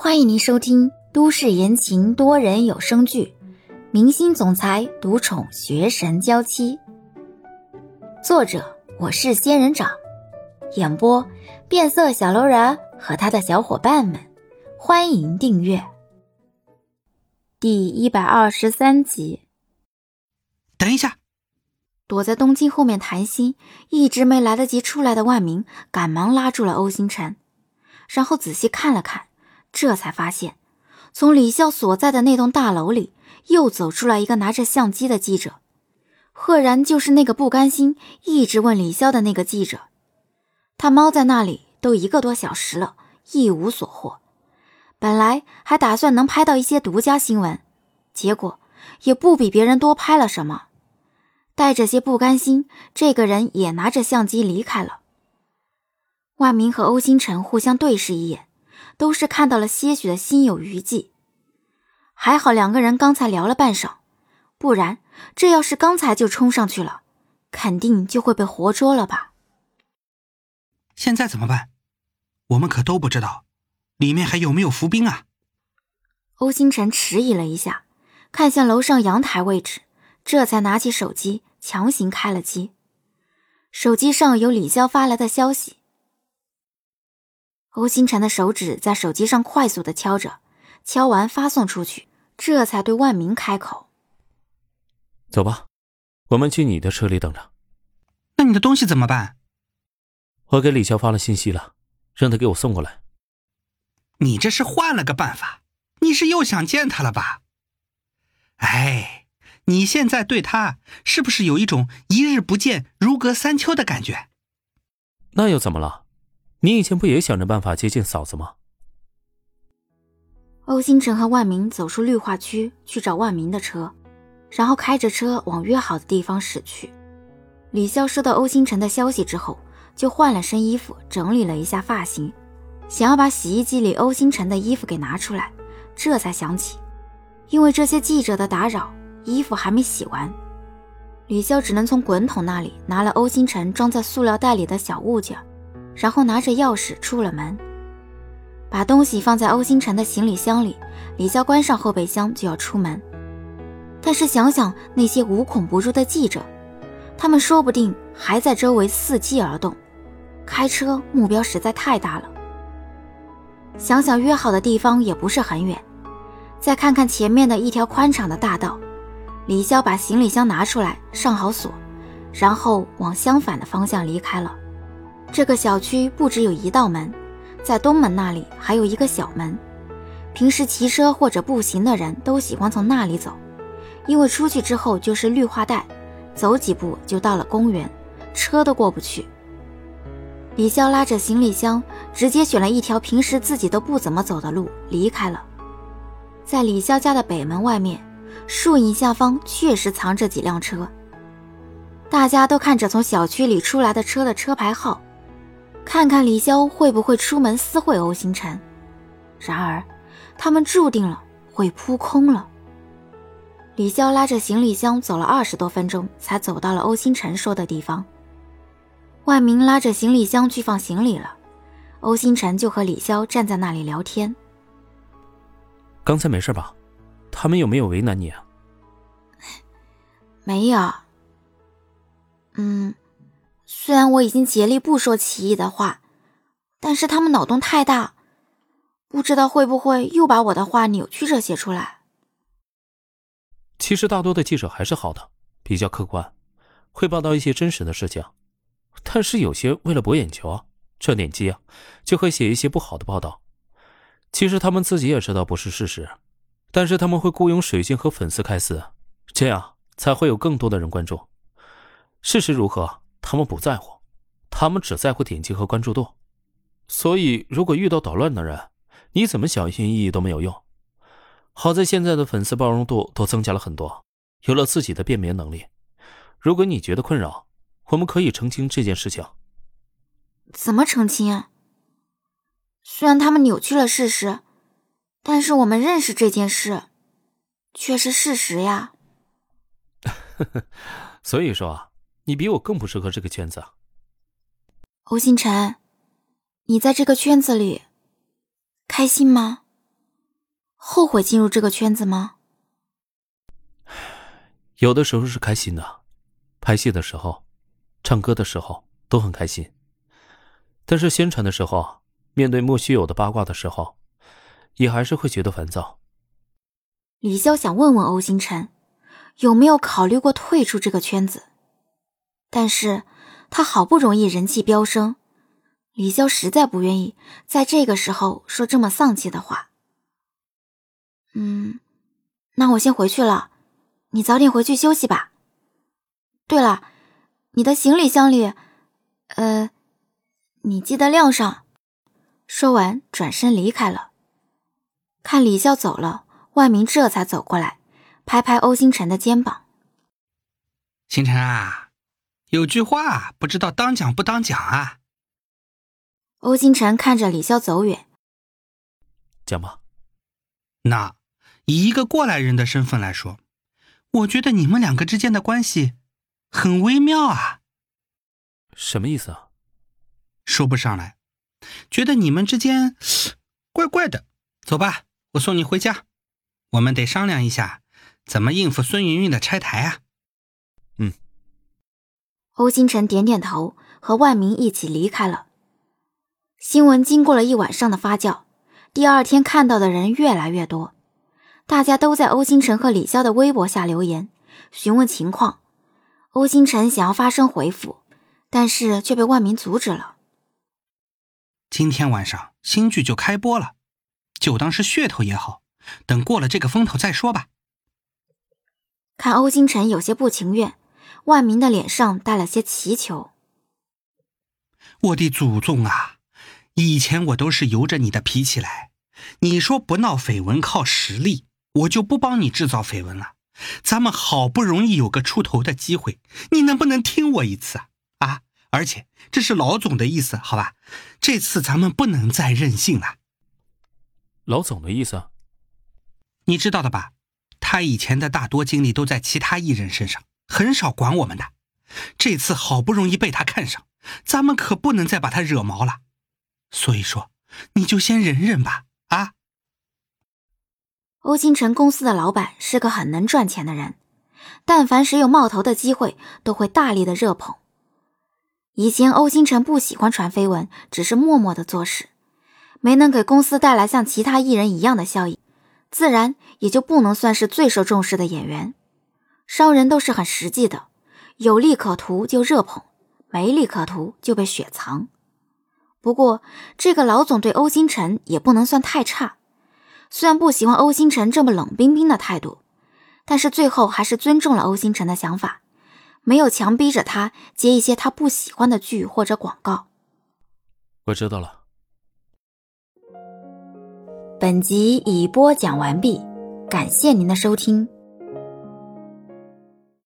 欢迎您收听都市言情多人有声剧《明星总裁独宠学神娇妻》，作者我是仙人掌，演播变色小楼人和他的小伙伴们。欢迎订阅第一百二十三集。等一下，躲在东京后面谈心，一直没来得及出来的万明赶忙拉住了欧星辰，然后仔细看了看。这才发现，从李潇所在的那栋大楼里，又走出来一个拿着相机的记者，赫然就是那个不甘心一直问李潇的那个记者。他猫在那里都一个多小时了，一无所获。本来还打算能拍到一些独家新闻，结果也不比别人多拍了什么。带着些不甘心，这个人也拿着相机离开了。万明和欧星辰互相对视一眼。都是看到了些许的心有余悸，还好两个人刚才聊了半晌，不然这要是刚才就冲上去了，肯定就会被活捉了吧。现在怎么办？我们可都不知道，里面还有没有伏兵啊？欧星辰迟疑了一下，看向楼上阳台位置，这才拿起手机强行开了机。手机上有李潇发来的消息。欧星辰的手指在手机上快速的敲着，敲完发送出去，这才对万明开口：“走吧，我们去你的车里等着。那你的东西怎么办？我给李潇发了信息了，让他给我送过来。你这是换了个办法？你是又想见他了吧？哎，你现在对他是不是有一种一日不见如隔三秋的感觉？那又怎么了？”你以前不也想着办法接近嫂子吗？欧星辰和万明走出绿化区去找万明的车，然后开着车往约好的地方驶去。李潇收到欧星辰的消息之后，就换了身衣服，整理了一下发型，想要把洗衣机里欧星辰的衣服给拿出来，这才想起，因为这些记者的打扰，衣服还没洗完。李潇只能从滚筒那里拿了欧星辰装在塑料袋里的小物件。然后拿着钥匙出了门，把东西放在欧星辰的行李箱里。李潇关上后备箱就要出门，但是想想那些无孔不入的记者，他们说不定还在周围伺机而动。开车目标实在太大了。想想约好的地方也不是很远，再看看前面的一条宽敞的大道，李潇把行李箱拿出来上好锁，然后往相反的方向离开了。这个小区不只有一道门，在东门那里还有一个小门。平时骑车或者步行的人都喜欢从那里走，因为出去之后就是绿化带，走几步就到了公园，车都过不去。李潇拉着行李箱，直接选了一条平时自己都不怎么走的路离开了。在李潇家的北门外面，树影下方确实藏着几辆车，大家都看着从小区里出来的车的车牌号。看看李潇会不会出门私会欧星辰，然而他们注定了会扑空了。李潇拉着行李箱走了二十多分钟，才走到了欧星辰说的地方。万明拉着行李箱去放行李了，欧星辰就和李潇站在那里聊天。刚才没事吧？他们有没有为难你啊？没有。嗯。虽然我已经竭力不说奇异的话，但是他们脑洞太大，不知道会不会又把我的话扭曲着写出来。其实大多的记者还是好的，比较客观，会报道一些真实的事情。但是有些为了博眼球、赚点击啊，就会写一些不好的报道。其实他们自己也知道不是事实，但是他们会雇佣水军和粉丝开撕，这样才会有更多的人关注。事实如何？他们不在乎，他们只在乎点击和关注度。所以，如果遇到捣乱的人，你怎么小心翼翼都没有用。好在现在的粉丝包容度都增加了很多，有了自己的辨别能力。如果你觉得困扰，我们可以澄清这件事情。怎么澄清？虽然他们扭曲了事实，但是我们认识这件事，却是事实呀。所以说啊。你比我更不适合这个圈子。欧星辰，你在这个圈子里开心吗？后悔进入这个圈子吗？有的时候是开心的，拍戏的时候，唱歌的时候都很开心。但是宣传的时候，面对莫须有的八卦的时候，也还是会觉得烦躁。李潇想问问欧星辰，有没有考虑过退出这个圈子？但是他好不容易人气飙升，李潇实在不愿意在这个时候说这么丧气的话。嗯，那我先回去了，你早点回去休息吧。对了，你的行李箱里，呃，你记得晾上。说完，转身离开了。看李潇走了，万明这才走过来，拍拍欧星辰的肩膀：“星辰啊，有句话不知道当讲不当讲啊。”欧星辰看着李潇走远，讲吧。那。以一个过来人的身份来说，我觉得你们两个之间的关系很微妙啊。什么意思啊？说不上来，觉得你们之间怪怪的。走吧，我送你回家。我们得商量一下，怎么应付孙云云的拆台啊。嗯。欧星辰点点头，和万明一起离开了。新闻经过了一晚上的发酵，第二天看到的人越来越多。大家都在欧星辰和李潇的微博下留言，询问情况。欧星辰想要发声回复，但是却被万明阻止了。今天晚上新剧就开播了，就当是噱头也好，等过了这个风头再说吧。看欧星辰有些不情愿，万民的脸上带了些祈求：“我的祖宗啊，以前我都是由着你的脾气来，你说不闹绯闻靠实力。”我就不帮你制造绯闻了。咱们好不容易有个出头的机会，你能不能听我一次啊？啊！而且这是老总的意思，好吧？这次咱们不能再任性了。老总的意思，你知道的吧？他以前的大多精力都在其他艺人身上，很少管我们的。这次好不容易被他看上，咱们可不能再把他惹毛了。所以说，你就先忍忍吧。啊！欧星辰公司的老板是个很能赚钱的人，但凡谁有冒头的机会，都会大力的热捧。以前欧星辰不喜欢传绯闻，只是默默的做事，没能给公司带来像其他艺人一样的效益，自然也就不能算是最受重视的演员。商人都是很实际的，有利可图就热捧，没利可图就被雪藏。不过这个老总对欧星辰也不能算太差。虽然不喜欢欧星辰这么冷冰冰的态度，但是最后还是尊重了欧星辰的想法，没有强逼着他接一些他不喜欢的剧或者广告。我知道了。本集已播讲完毕，感谢您的收听。